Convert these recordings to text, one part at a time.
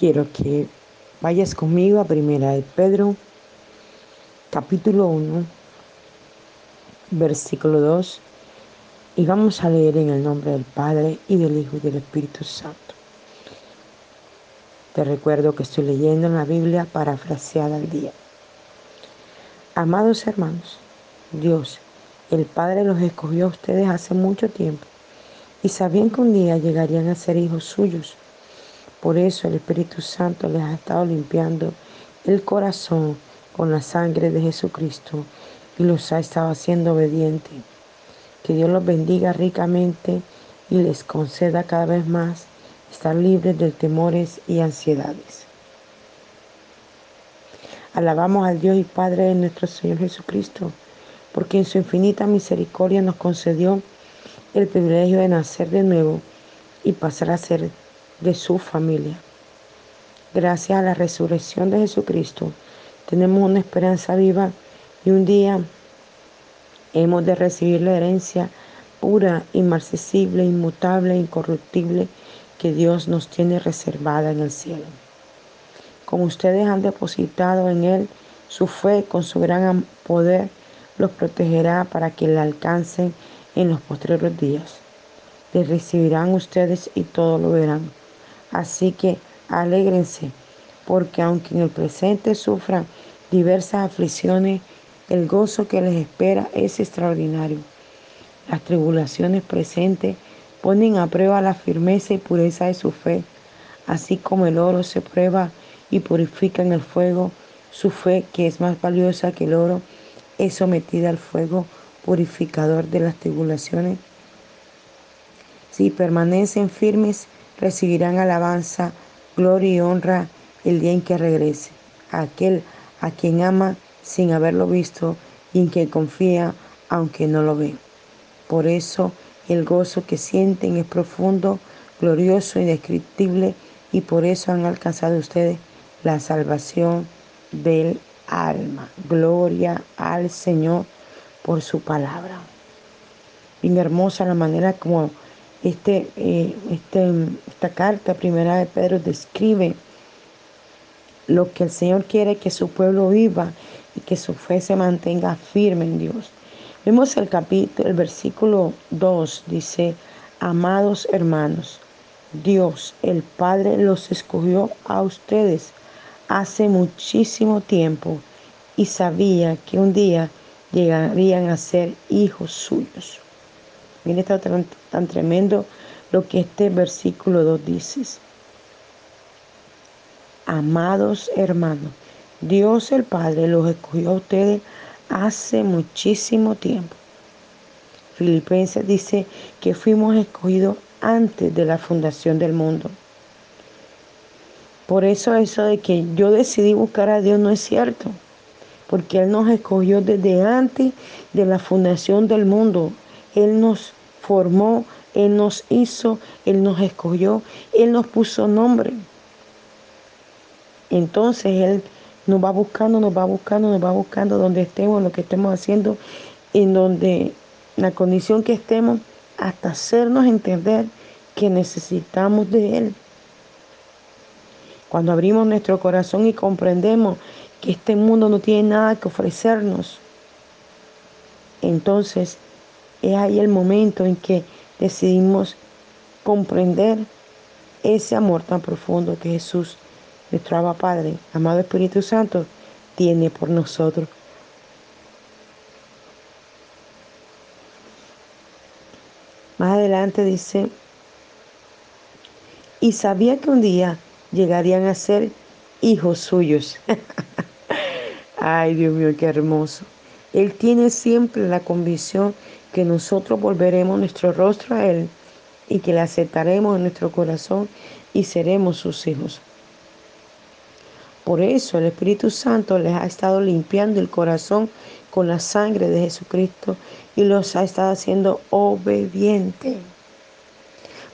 Quiero que vayas conmigo a Primera de Pedro, capítulo 1, versículo 2, y vamos a leer en el nombre del Padre y del Hijo y del Espíritu Santo. Te recuerdo que estoy leyendo en la Biblia parafraseada al día. Amados hermanos, Dios, el Padre los escogió a ustedes hace mucho tiempo y sabían que un día llegarían a ser hijos suyos por eso el Espíritu Santo les ha estado limpiando el corazón con la sangre de Jesucristo y los ha estado haciendo obedientes. Que Dios los bendiga ricamente y les conceda cada vez más estar libres de temores y ansiedades. Alabamos al Dios y Padre de nuestro Señor Jesucristo, porque en su infinita misericordia nos concedió el privilegio de nacer de nuevo y pasar a ser de su familia. Gracias a la resurrección de Jesucristo, tenemos una esperanza viva y un día hemos de recibir la herencia pura, inmarcesible, inmutable, incorruptible que Dios nos tiene reservada en el cielo. Como ustedes han depositado en Él su fe con su gran poder, los protegerá para que la alcancen en los postreros días. Les recibirán ustedes y todo lo verán. Así que alégrense, porque aunque en el presente sufran diversas aflicciones, el gozo que les espera es extraordinario. Las tribulaciones presentes ponen a prueba la firmeza y pureza de su fe, así como el oro se prueba y purifica en el fuego, su fe, que es más valiosa que el oro, es sometida al fuego purificador de las tribulaciones. Si permanecen firmes, recibirán alabanza, gloria y honra el día en que regrese. Aquel a quien ama sin haberlo visto y en quien confía aunque no lo ve. Por eso el gozo que sienten es profundo, glorioso, indescriptible y por eso han alcanzado ustedes la salvación del alma. Gloria al Señor por su palabra. Bien hermosa la manera como este, eh, este, esta carta primera de Pedro describe lo que el Señor quiere que su pueblo viva y que su fe se mantenga firme en Dios. Vemos el capítulo, el versículo 2 dice, amados hermanos, Dios, el Padre, los escogió a ustedes hace muchísimo tiempo y sabía que un día llegarían a ser hijos suyos. Miren está tan, tan tremendo lo que este versículo 2 dice. Amados hermanos, Dios el Padre los escogió a ustedes hace muchísimo tiempo. Filipenses dice que fuimos escogidos antes de la fundación del mundo. Por eso eso de que yo decidí buscar a Dios no es cierto, porque Él nos escogió desde antes de la fundación del mundo. Él nos formó, Él nos hizo, Él nos escogió, Él nos puso nombre. Entonces Él nos va buscando, nos va buscando, nos va buscando donde estemos, lo que estemos haciendo, en donde la condición que estemos, hasta hacernos entender que necesitamos de Él. Cuando abrimos nuestro corazón y comprendemos que este mundo no tiene nada que ofrecernos, entonces es ahí el momento en que decidimos comprender ese amor tan profundo que Jesús, nuestro Abba Padre, amado Espíritu Santo, tiene por nosotros. Más adelante dice, y sabía que un día llegarían a ser hijos suyos. Ay, Dios mío, qué hermoso. Él tiene siempre la convicción que nosotros volveremos nuestro rostro a Él y que le aceptaremos en nuestro corazón y seremos sus hijos. Por eso el Espíritu Santo les ha estado limpiando el corazón con la sangre de Jesucristo y los ha estado haciendo obedientes.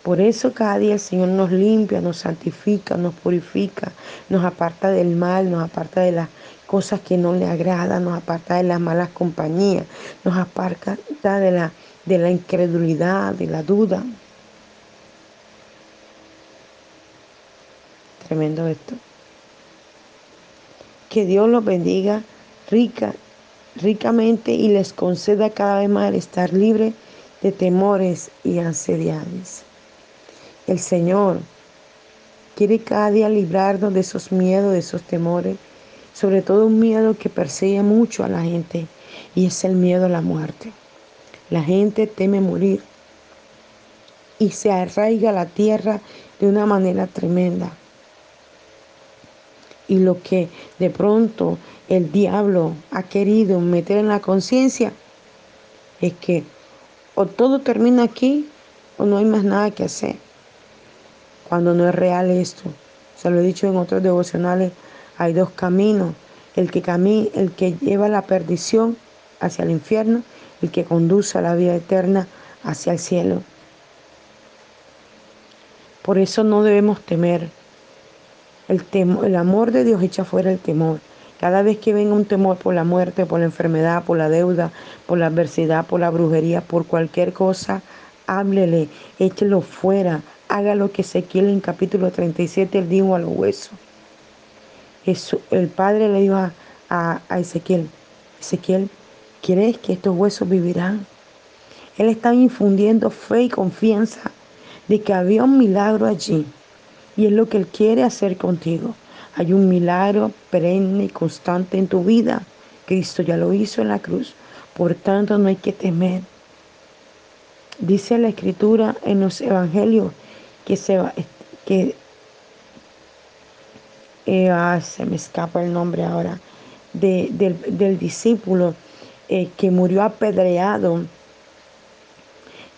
Por eso cada día el Señor nos limpia, nos santifica, nos purifica, nos aparta del mal, nos aparta de las cosas que no le agradan, nos aparta de las malas compañías, nos aparta de la, de la incredulidad, de la duda. tremendo esto. Que Dios los bendiga rica, ricamente y les conceda cada vez más el estar libre de temores y ansiedades. El Señor quiere cada día librarnos de esos miedos, de esos temores, sobre todo un miedo que persigue mucho a la gente y es el miedo a la muerte. La gente teme morir y se arraiga la tierra de una manera tremenda. Y lo que de pronto el diablo ha querido meter en la conciencia es que o todo termina aquí o no hay más nada que hacer. Cuando no es real esto. Se lo he dicho en otros devocionales, hay dos caminos. El que, camina, el que lleva la perdición hacia el infierno, el que conduce a la vida eterna hacia el cielo. Por eso no debemos temer. El, el amor de Dios echa fuera el temor. Cada vez que venga un temor por la muerte, por la enfermedad, por la deuda, por la adversidad, por la brujería, por cualquier cosa, háblele, échelo fuera, haga lo que Ezequiel en capítulo 37 él dijo a los huesos. el padre le dijo a, a Ezequiel, Ezequiel, ¿quieres que estos huesos vivirán? Él está infundiendo fe y confianza de que había un milagro allí y es lo que Él quiere hacer contigo. Hay un milagro perenne y constante en tu vida. Cristo ya lo hizo en la cruz. Por tanto, no hay que temer. Dice la escritura en los evangelios que se va, que ah, se me escapa el nombre ahora, del, discípulo eh, que murió apedreado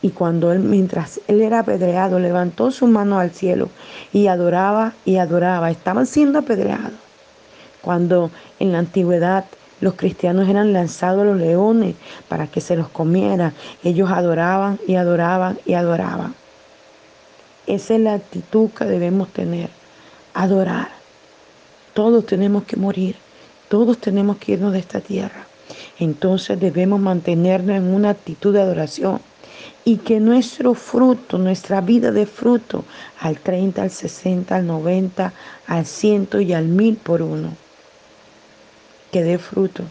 y cuando él, mientras él era apedreado, levantó su mano al cielo y adoraba y adoraba. Estaban siendo apedreados. Cuando en la antigüedad los cristianos eran lanzados a los leones para que se los comieran, ellos adoraban y adoraban y adoraban. Esa es la actitud que debemos tener, adorar. Todos tenemos que morir, todos tenemos que irnos de esta tierra. Entonces debemos mantenernos en una actitud de adoración y que nuestro fruto, nuestra vida de fruto, al 30, al 60, al 90, al 100 y al 1000 por uno, que dé fruto.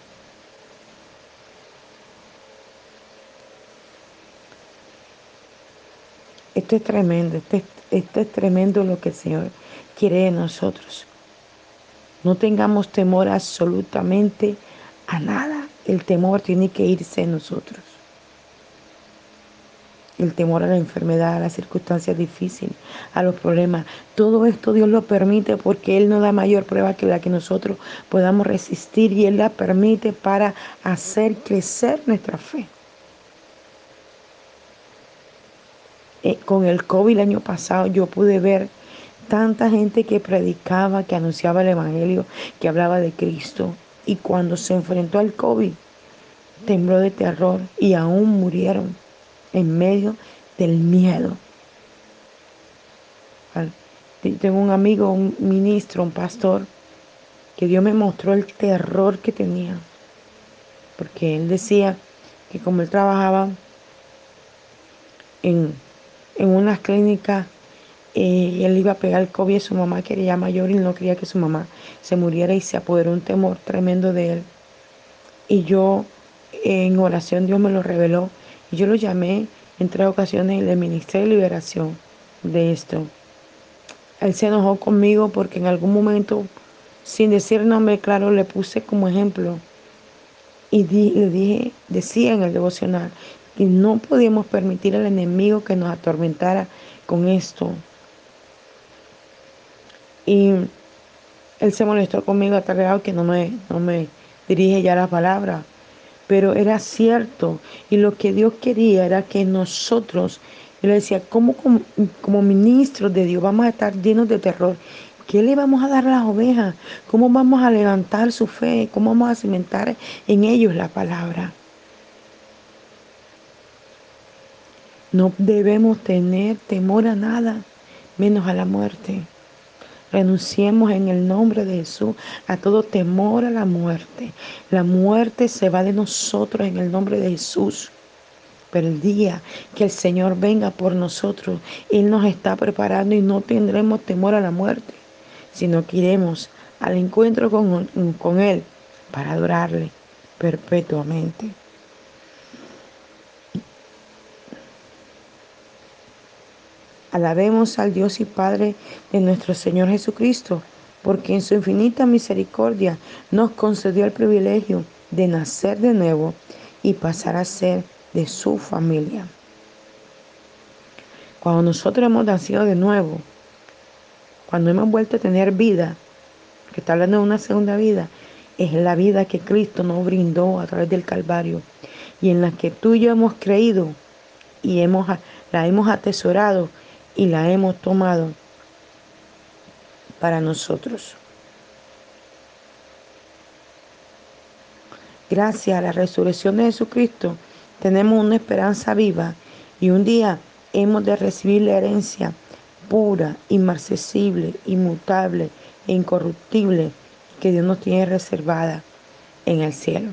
Esto es tremendo, esto es, tremendo lo que el Señor quiere de nosotros. No tengamos temor absolutamente a nada. El temor tiene que irse de nosotros el temor a la enfermedad, a las circunstancias difíciles, a los problemas. Todo esto Dios lo permite porque Él no da mayor prueba que la que nosotros podamos resistir y Él la permite para hacer crecer nuestra fe. Eh, con el COVID el año pasado yo pude ver tanta gente que predicaba, que anunciaba el Evangelio, que hablaba de Cristo. Y cuando se enfrentó al COVID, tembló de terror y aún murieron en medio del miedo. Tengo un amigo, un ministro, un pastor, que Dios me mostró el terror que tenía. Porque él decía que como él trabajaba en, en unas clínicas, eh, él iba a pegar el COVID y su mamá quería mayor y no quería que su mamá se muriera y se apoderó un temor tremendo de él. Y yo en oración Dios me lo reveló y yo lo llamé en tres ocasiones y le ministré liberación de esto. Él se enojó conmigo porque en algún momento, sin decir nombre claro, le puse como ejemplo y le dije, decía en el devocional, que no podíamos permitir al enemigo que nos atormentara con esto. Y él se molestó conmigo grado que no me, no me dirige ya la palabra pero era cierto. Y lo que Dios quería era que nosotros, Él decía, ¿cómo como, como ministros de Dios vamos a estar llenos de terror? ¿Qué le vamos a dar a las ovejas? ¿Cómo vamos a levantar su fe? ¿Cómo vamos a cimentar en ellos la palabra? No debemos tener temor a nada, menos a la muerte. Renunciemos en el nombre de Jesús a todo temor a la muerte. La muerte se va de nosotros en el nombre de Jesús. Pero el día que el Señor venga por nosotros, Él nos está preparando y no tendremos temor a la muerte, sino que iremos al encuentro con, con Él para adorarle perpetuamente. Alabemos al Dios y Padre de nuestro Señor Jesucristo, porque en su infinita misericordia nos concedió el privilegio de nacer de nuevo y pasar a ser de su familia. Cuando nosotros hemos nacido de nuevo, cuando hemos vuelto a tener vida, que está hablando de una segunda vida, es la vida que Cristo nos brindó a través del Calvario y en la que tú y yo hemos creído y hemos, la hemos atesorado y la hemos tomado para nosotros. Gracias a la resurrección de Jesucristo tenemos una esperanza viva y un día hemos de recibir la herencia pura, inmarcesible, inmutable e incorruptible que Dios nos tiene reservada en el cielo.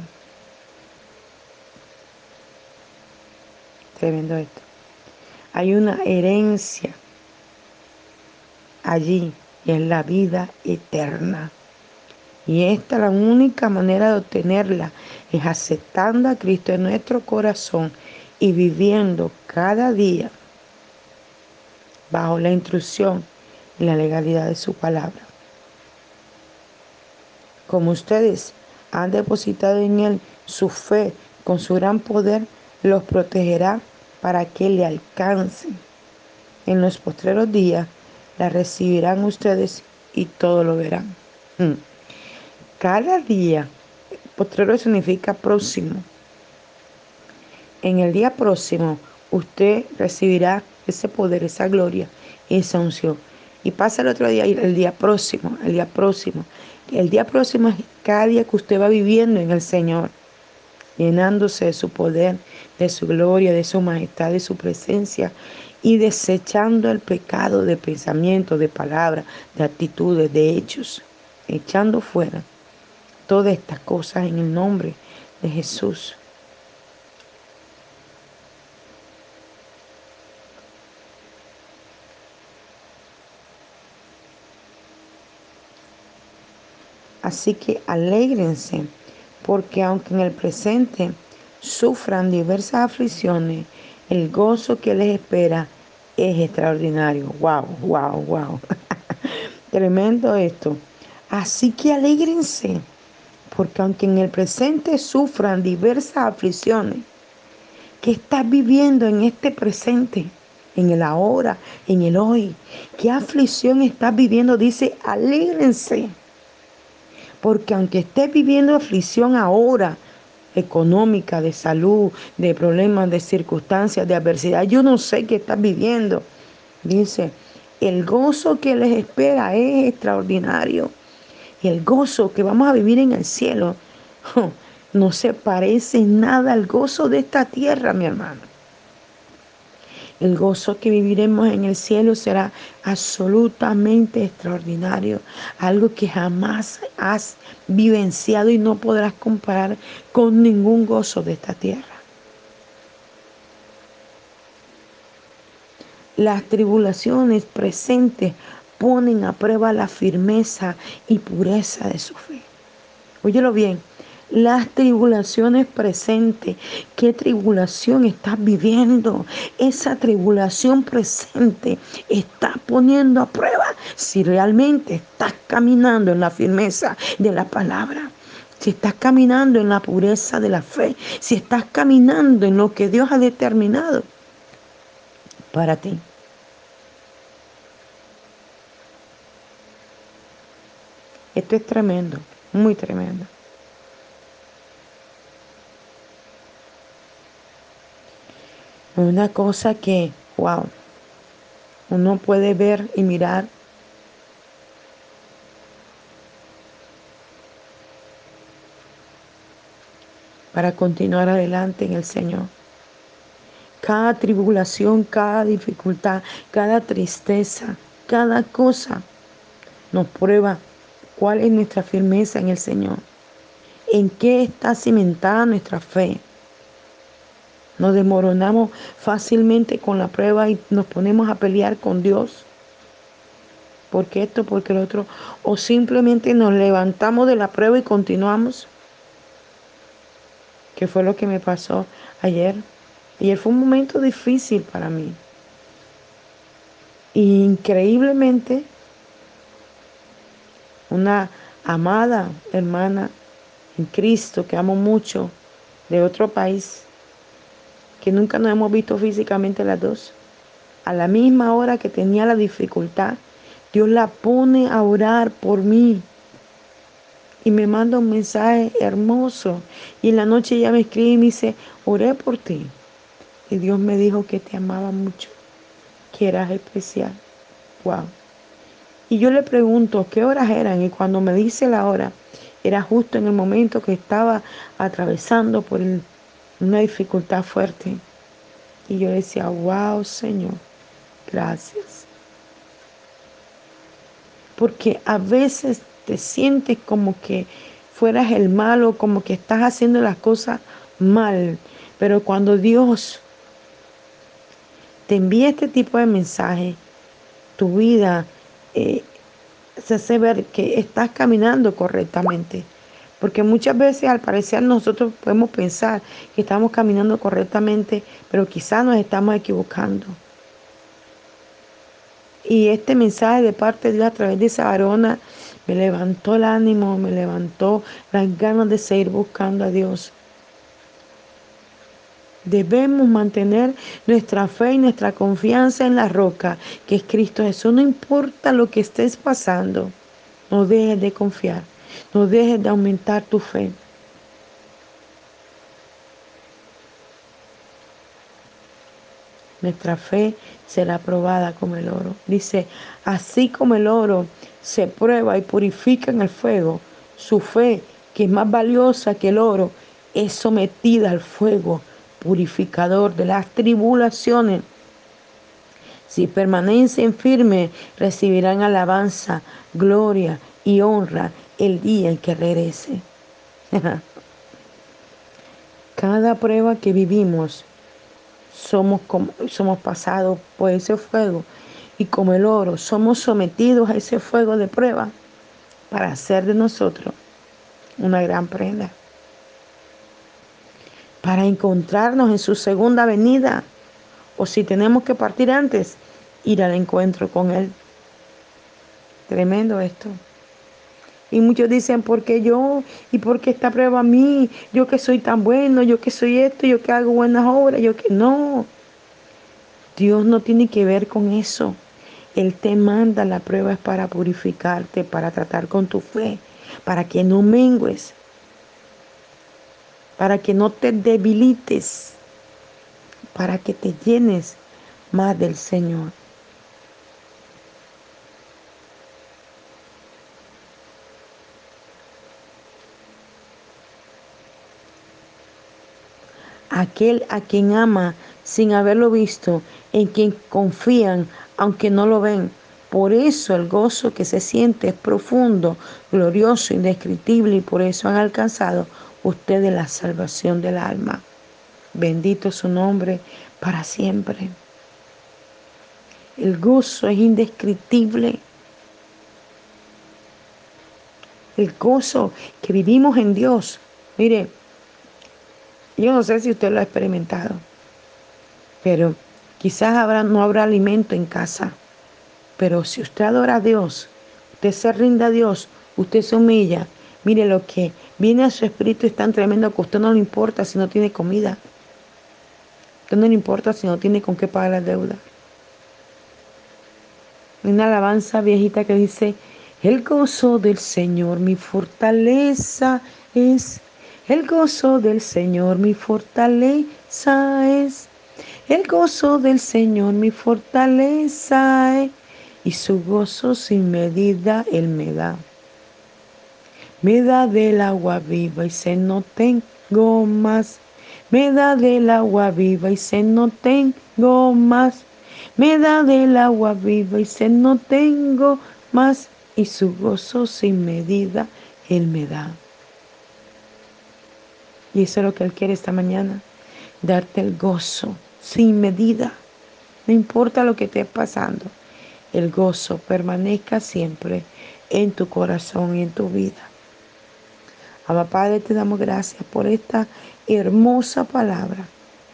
Tremendo esto. Hay una herencia allí y es la vida eterna. Y esta la única manera de obtenerla es aceptando a Cristo en nuestro corazón y viviendo cada día bajo la instrucción y la legalidad de su palabra. Como ustedes han depositado en Él su fe con su gran poder, los protegerá para que le alcancen. En los postreros días la recibirán ustedes y todo lo verán. Mm. Cada día, postrero significa próximo. En el día próximo usted recibirá ese poder, esa gloria, esa unción. Y pasa el otro día, el día próximo, el día próximo. El día próximo es cada día que usted va viviendo en el Señor llenándose de su poder, de su gloria, de su majestad, de su presencia y desechando el pecado de pensamiento, de palabras, de actitudes, de hechos, echando fuera todas estas cosas en el nombre de Jesús. Así que alégrense porque aunque en el presente sufran diversas aflicciones, el gozo que les espera es extraordinario. Wow, wow, wow. Tremendo esto. Así que alégrense, porque aunque en el presente sufran diversas aflicciones, ¿qué estás viviendo en este presente? En el ahora, en el hoy. ¿Qué aflicción estás viviendo? Dice, alégrense porque aunque estés viviendo aflicción ahora, económica, de salud, de problemas, de circunstancias, de adversidad, yo no sé qué estás viviendo. Dice, el gozo que les espera es extraordinario. Y el gozo que vamos a vivir en el cielo no se parece nada al gozo de esta tierra, mi hermano. El gozo que viviremos en el cielo será absolutamente extraordinario, algo que jamás has vivenciado y no podrás comparar con ningún gozo de esta tierra. Las tribulaciones presentes ponen a prueba la firmeza y pureza de su fe. Óyelo bien, las tribulaciones presentes. ¿Qué tribulación estás viviendo? Esa tribulación presente está poniendo a prueba si realmente estás caminando en la firmeza de la palabra. Si estás caminando en la pureza de la fe, si estás caminando en lo que Dios ha determinado para ti. Esto es tremendo, muy tremendo. Una cosa que, wow, uno puede ver y mirar para continuar adelante en el Señor. Cada tribulación, cada dificultad, cada tristeza, cada cosa nos prueba cuál es nuestra firmeza en el Señor. En qué está cimentada nuestra fe. Nos desmoronamos fácilmente con la prueba y nos ponemos a pelear con Dios. porque esto, porque lo otro, o simplemente nos levantamos de la prueba y continuamos. ¿Qué fue lo que me pasó ayer? Ayer fue un momento difícil para mí. increíblemente, una amada hermana en Cristo que amo mucho de otro país, que nunca nos hemos visto físicamente las dos, a la misma hora que tenía la dificultad, Dios la pone a orar por mí. Y me manda un mensaje hermoso. Y en la noche ella me escribe y me dice, oré por ti. Y Dios me dijo que te amaba mucho, que eras especial. Wow. Y yo le pregunto, ¿qué horas eran? Y cuando me dice la hora, era justo en el momento que estaba atravesando por una dificultad fuerte. Y yo decía, wow, Señor, gracias. Porque a veces te sientes como que fueras el malo, como que estás haciendo las cosas mal. Pero cuando Dios te envía este tipo de mensaje, tu vida eh, se hace ver que estás caminando correctamente. Porque muchas veces al parecer nosotros podemos pensar que estamos caminando correctamente, pero quizás nos estamos equivocando. Y este mensaje de parte de Dios a través de esa varona me levantó el ánimo, me levantó las ganas de seguir buscando a Dios. Debemos mantener nuestra fe y nuestra confianza en la roca, que es Cristo Jesús. No importa lo que estés pasando, no dejes de confiar, no dejes de aumentar tu fe. Nuestra fe será probada como el oro. Dice, así como el oro se prueba y purifica en el fuego, su fe, que es más valiosa que el oro, es sometida al fuego purificador de las tribulaciones. Si permanecen firmes, recibirán alabanza, gloria y honra el día en que regrese. Cada prueba que vivimos, somos, somos pasados por ese fuego y como el oro, somos sometidos a ese fuego de prueba para hacer de nosotros una gran prenda para encontrarnos en su segunda venida. O si tenemos que partir antes, ir al encuentro con Él. Tremendo esto. Y muchos dicen, ¿por qué yo? ¿Y por qué esta prueba a mí? Yo que soy tan bueno, yo que soy esto, yo que hago buenas obras, yo que no. Dios no tiene que ver con eso. Él te manda la prueba es para purificarte, para tratar con tu fe, para que no mengues para que no te debilites, para que te llenes más del Señor. Aquel a quien ama sin haberlo visto, en quien confían aunque no lo ven. Por eso el gozo que se siente es profundo, glorioso, indescriptible y por eso han alcanzado usted la salvación del alma. Bendito su nombre para siempre. El gozo es indescriptible. El gozo que vivimos en Dios. Mire, yo no sé si usted lo ha experimentado, pero quizás habrá, no habrá alimento en casa. Pero si usted adora a Dios, usted se rinde a Dios, usted se humilla, Mire lo que viene a su espíritu es tan tremendo que usted no le importa si no tiene comida. Usted no le importa si no tiene con qué pagar la deuda. Hay una alabanza viejita que dice, el gozo del Señor mi fortaleza es. El gozo del Señor mi fortaleza es. El gozo del Señor mi fortaleza es. Y su gozo sin medida Él me da. Me da del agua viva y se no tengo más. Me da del agua viva y se no tengo más. Me da del agua viva y se no tengo más. Y su gozo sin medida Él me da. Y eso es lo que Él quiere esta mañana. Darte el gozo sin medida. No importa lo que esté pasando. el gozo permanezca siempre en tu corazón y en tu vida. Abba Padre, te damos gracias por esta hermosa palabra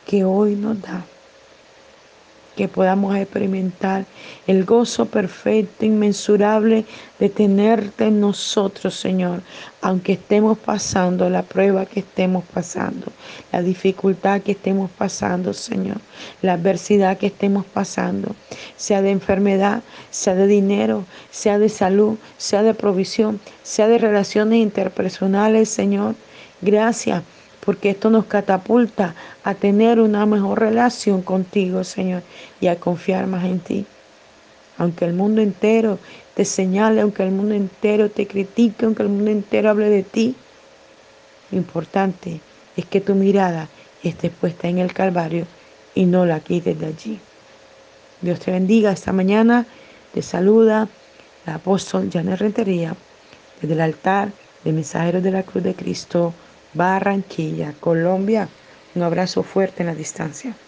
que hoy nos da que podamos experimentar el gozo perfecto, inmensurable de tenerte en nosotros, Señor, aunque estemos pasando la prueba que estemos pasando, la dificultad que estemos pasando, Señor, la adversidad que estemos pasando, sea de enfermedad, sea de dinero, sea de salud, sea de provisión, sea de relaciones interpersonales, Señor. Gracias porque esto nos catapulta a tener una mejor relación contigo, Señor, y a confiar más en ti. Aunque el mundo entero te señale, aunque el mundo entero te critique, aunque el mundo entero hable de ti, lo importante es que tu mirada esté puesta en el Calvario y no la quites de allí. Dios te bendiga esta mañana. Te saluda la apóstol Janet Rentería desde el altar de Mensajeros de la Cruz de Cristo. Barranquilla, Colombia. Un abrazo fuerte en la distancia.